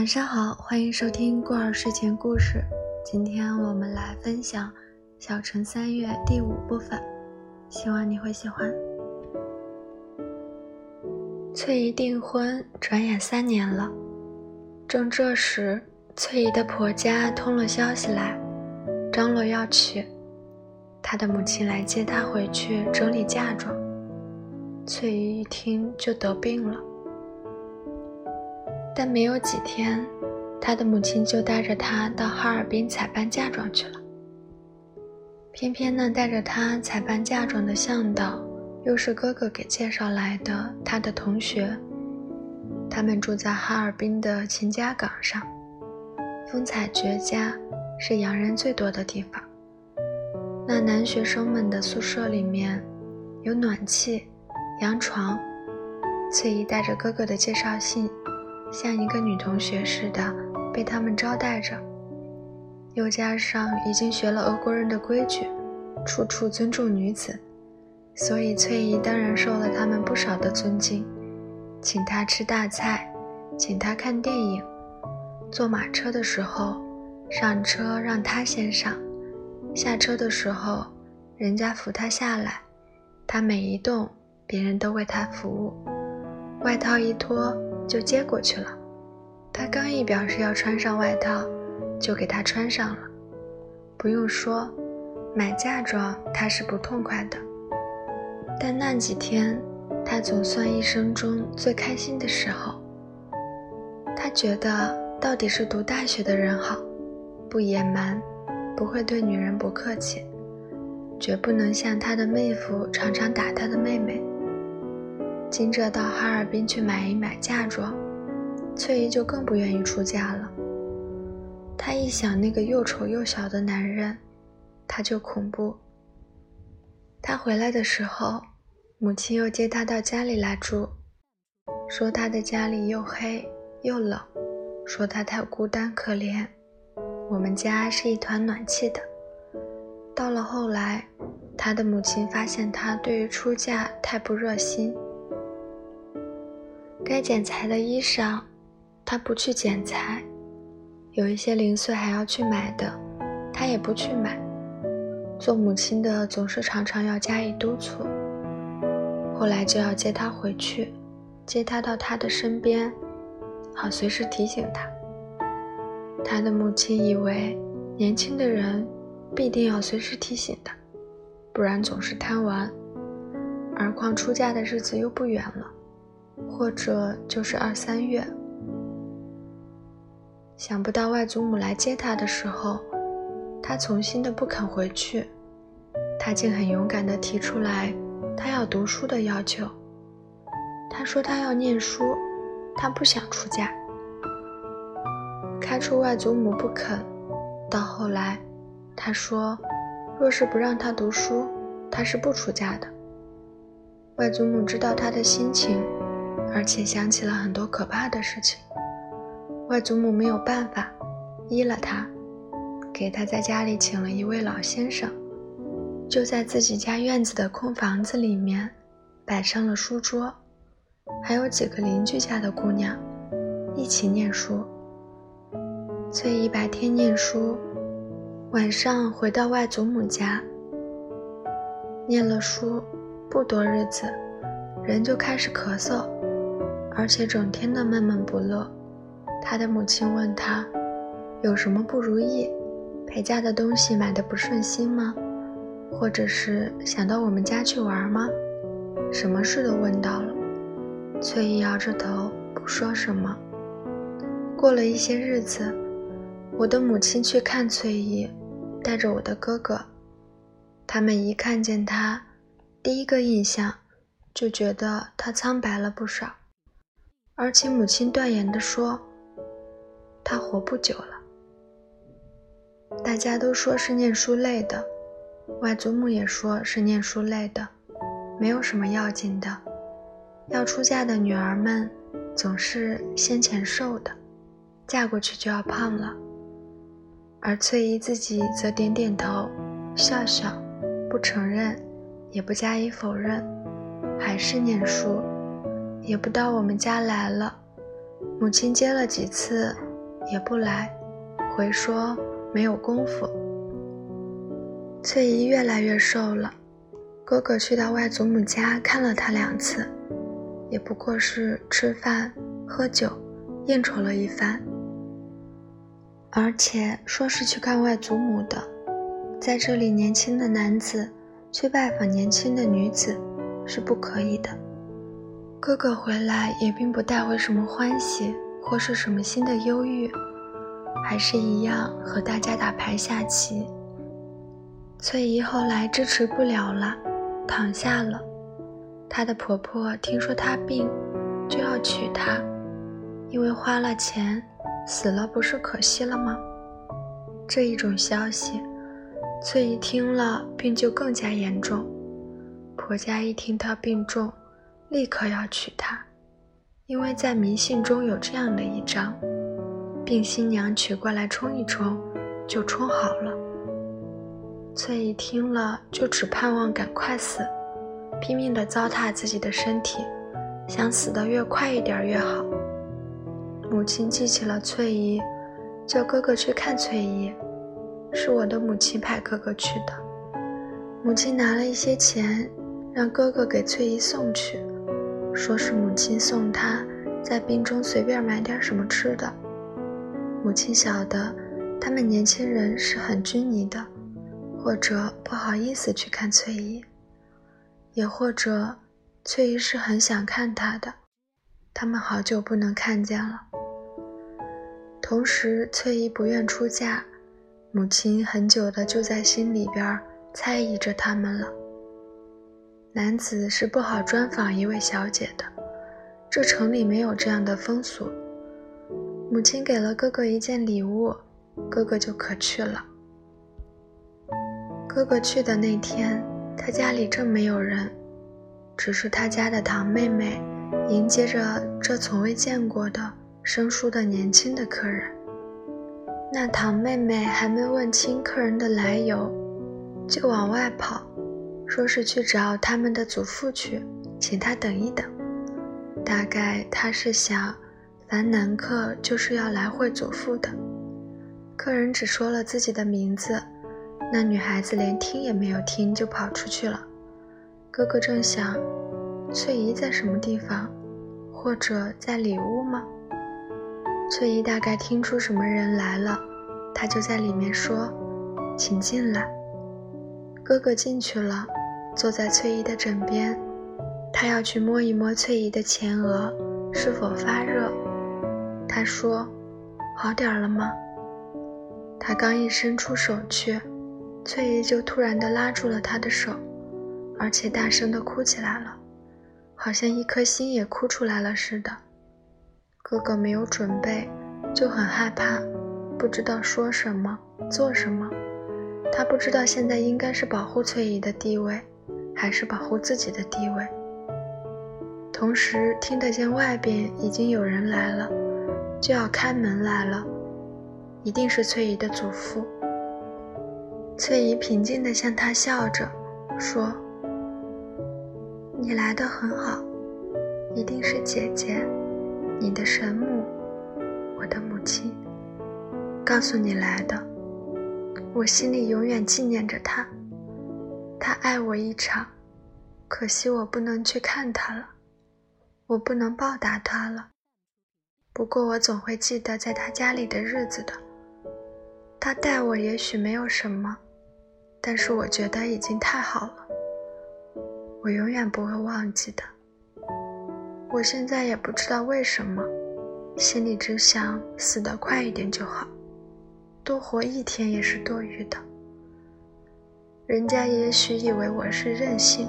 晚上好，欢迎收听过儿睡前故事。今天我们来分享《小城三月》第五部分，希望你会喜欢。翠姨订婚，转眼三年了。正这时，翠姨的婆家通了消息来，张罗要娶，她的母亲来接她回去整理嫁妆。翠姨一听就得病了。但没有几天，他的母亲就带着他到哈尔滨采办嫁妆去了。偏偏那带着他采办嫁妆的向导，又是哥哥给介绍来的他的同学。他们住在哈尔滨的秦家岗上，风采绝佳，是洋人最多的地方。那男学生们的宿舍里面，有暖气、洋床。翠姨带着哥哥的介绍信。像一个女同学似的被他们招待着，又加上已经学了俄国人的规矩，处处尊重女子，所以翠姨当然受了他们不少的尊敬，请她吃大菜，请她看电影，坐马车的时候，上车让她先上，下车的时候，人家扶她下来，她每一动，别人都为她服务，外套一脱。就接过去了。他刚一表示要穿上外套，就给他穿上了。不用说，买嫁妆他是不痛快的。但那几天，他总算一生中最开心的时候。他觉得到底是读大学的人好，不野蛮，不会对女人不客气，绝不能像他的妹夫常常打他的妹妹。惊着到哈尔滨去买一买嫁妆，翠姨就更不愿意出嫁了。她一想那个又丑又小的男人，她就恐怖。她回来的时候，母亲又接她到家里来住，说她的家里又黑又冷，说她太孤单可怜。我们家是一团暖气的。到了后来，她的母亲发现她对于出嫁太不热心。该剪裁的衣裳，他不去剪裁；有一些零碎还要去买的，他也不去买。做母亲的总是常常要加以督促。后来就要接他回去，接他到他的身边，好随时提醒他。他的母亲以为年轻的人必定要随时提醒他，不然总是贪玩。而况出嫁的日子又不远了。或者就是二三月，想不到外祖母来接他的时候，他从心的不肯回去，他竟很勇敢地提出来他要读书的要求。他说他要念书，他不想出嫁。开出外祖母不肯，到后来，他说，若是不让他读书，他是不出嫁的。外祖母知道他的心情。而且想起了很多可怕的事情，外祖母没有办法，依了他，给他在家里请了一位老先生，就在自己家院子的空房子里面，摆上了书桌，还有几个邻居家的姑娘，一起念书。翠姨白天念书，晚上回到外祖母家，念了书，不多日子，人就开始咳嗽。而且整天的闷闷不乐，他的母亲问他，有什么不如意？陪嫁的东西买的不顺心吗？或者是想到我们家去玩吗？什么事都问到了。翠姨摇着头不说什么。过了一些日子，我的母亲去看翠姨，带着我的哥哥。他们一看见她，第一个印象就觉得她苍白了不少。而且母亲断言地说：“他活不久了。”大家都说是念书累的，外祖母也说是念书累的，没有什么要紧的。要出嫁的女儿们总是先前瘦的，嫁过去就要胖了。而翠姨自己则点点头，笑笑，不承认，也不加以否认，还是念书。也不到我们家来了，母亲接了几次，也不来，回说没有功夫。翠姨越来越瘦了，哥哥去到外祖母家看了她两次，也不过是吃饭、喝酒、应酬了一番，而且说是去看外祖母的。在这里，年轻的男子去拜访年轻的女子是不可以的。哥哥回来也并不带回什么欢喜，或是什么新的忧郁，还是一样和大家打牌下棋。翠姨后来支持不了了，躺下了。她的婆婆听说她病，就要娶她，因为花了钱，死了不是可惜了吗？这一种消息。翠姨听了，病就更加严重。婆家一听她病重，立刻要娶她，因为在迷信中有这样的一章：病新娘娶过来冲一冲，就冲好了。翠姨听了，就只盼望赶快死，拼命地糟蹋自己的身体，想死得越快一点越好。母亲记起了翠姨，叫哥哥去看翠姨。是我的母亲派哥哥去的。母亲拿了一些钱，让哥哥给翠姨送去，说是母亲送他在病中随便买点什么吃的。母亲晓得他们年轻人是很拘泥的，或者不好意思去看翠姨，也或者翠姨是很想看他的，他们好久不能看见了。同时，翠姨不愿出嫁。母亲很久的就在心里边猜疑着他们了。男子是不好专访一位小姐的，这城里没有这样的风俗。母亲给了哥哥一件礼物，哥哥就可去了。哥哥去的那天，他家里正没有人，只是他家的堂妹妹迎接着这从未见过的生疏的年轻的客人。那堂妹妹还没问清客人的来由，就往外跑，说是去找他们的祖父去，请他等一等。大概他是想，凡男客就是要来会祖父的。客人只说了自己的名字，那女孩子连听也没有听就跑出去了。哥哥正想，翠姨在什么地方，或者在里屋吗？翠姨大概听出什么人来了，她就在里面说：“请进来。”哥哥进去了，坐在翠姨的枕边，他要去摸一摸翠姨的前额是否发热。他说：“好点了吗？”他刚一伸出手去，翠姨就突然地拉住了他的手，而且大声地哭起来了，好像一颗心也哭出来了似的。哥哥没有准备，就很害怕，不知道说什么，做什么。他不知道现在应该是保护翠姨的地位，还是保护自己的地位。同时听得见外边已经有人来了，就要开门来了，一定是翠姨的祖父。翠姨平静地向他笑着，说：“你来的很好，一定是姐姐。”你的神母，我的母亲，告诉你来的，我心里永远纪念着她。他爱我一场，可惜我不能去看他了，我不能报答他了。不过我总会记得在他家里的日子的。他待我也许没有什么，但是我觉得已经太好了，我永远不会忘记的。我现在也不知道为什么，心里只想死得快一点就好，多活一天也是多余的。人家也许以为我是任性，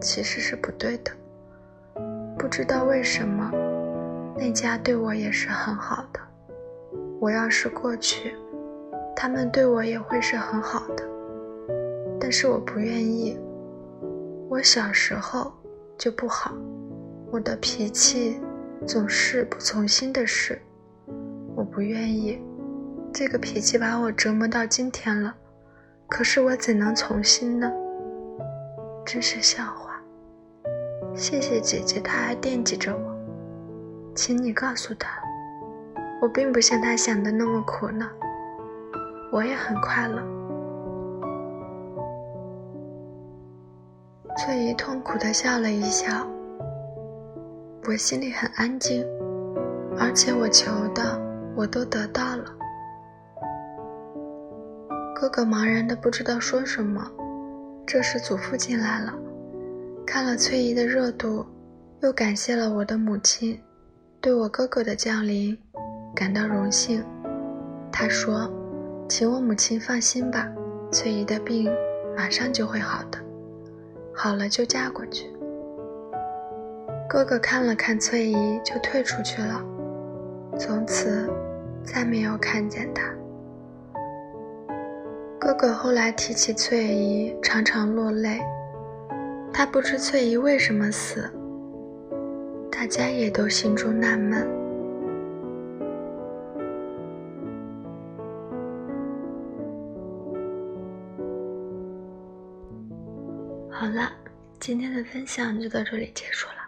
其实是不对的。不知道为什么，那家对我也是很好的。我要是过去，他们对我也会是很好的。但是我不愿意，我小时候就不好。我的脾气总是不从心的事，我不愿意。这个脾气把我折磨到今天了，可是我怎能从心呢？真是笑话。谢谢姐姐，她还惦记着我，请你告诉她，我并不像她想的那么苦恼，我也很快乐。翠姨痛苦的笑了一笑，我心里很安静，而且我求的我都得到了。哥哥茫然的不知道说什么，这时祖父进来了，看了翠姨的热度，又感谢了我的母亲对我哥哥的降临感到荣幸。他说：“请我母亲放心吧，翠姨的病马上就会好的。”好了就嫁过去。哥哥看了看翠姨，就退出去了，从此再没有看见她。哥哥后来提起翠姨，常常落泪。他不知翠姨为什么死，大家也都心中纳闷。好了，今天的分享就到这里结束了。